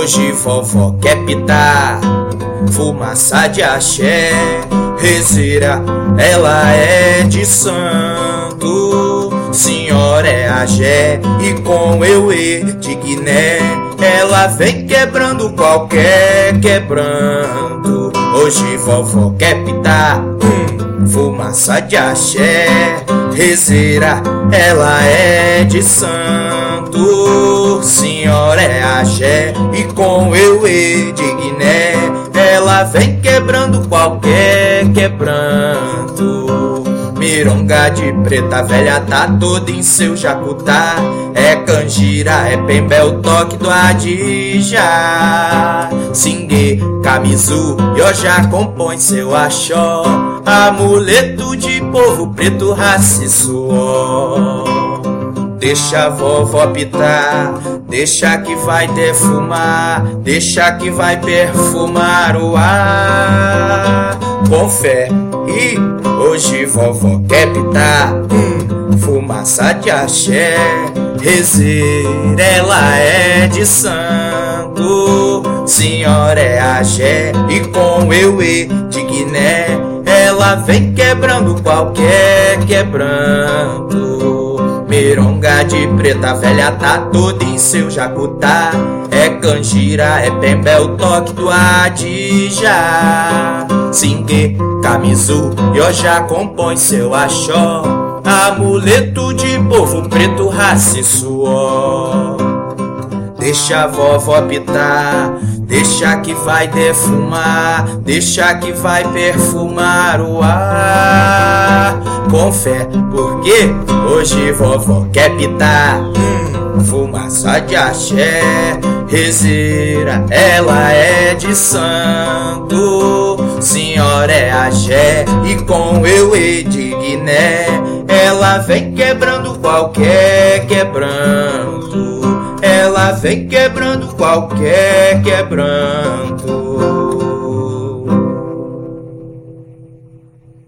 Hoje vovó quer pitar Fumaça de axé Rezeira, ela é de santo Senhora é agé E com eu e de Guiné Ela vem quebrando qualquer quebranto Hoje vovó quer pitar hum, Fumaça de axé Rezeira, ela é de santo é agé E com eu e de Guiné Ela vem quebrando qualquer quebranto. Mironga de preta velha tá toda em seu jacutá É canjira, é pembel, toque do adija Singue, camisu, já compõe seu axó. Amuleto de povo preto, raça Deixa a vovó pitar, deixa que vai defumar, deixa que vai perfumar o ar. Com fé, e hoje vovó quer pitar, hum, fumaça de axé, rezeira, ela é de santo, senhora é axé, e com eu e de Guiné, ela vem quebrando qualquer quebranto. Mironga de preta velha tá toda em seu jacutá. É canjira, é pembel, toque do adija Singue, camisu, já compõe seu axó. Amuleto de povo preto, raça e suor. Deixa a vovó pitar, deixa que vai defumar, deixa que vai perfumar o ar. Com fé, porque hoje vovó quer pitar, hum, fumaça de axé, rezeira, ela é de santo. Senhora é axé e com eu e de Guiné, ela vem quebrando qualquer quebranto ela vem quebrando qualquer quebranto.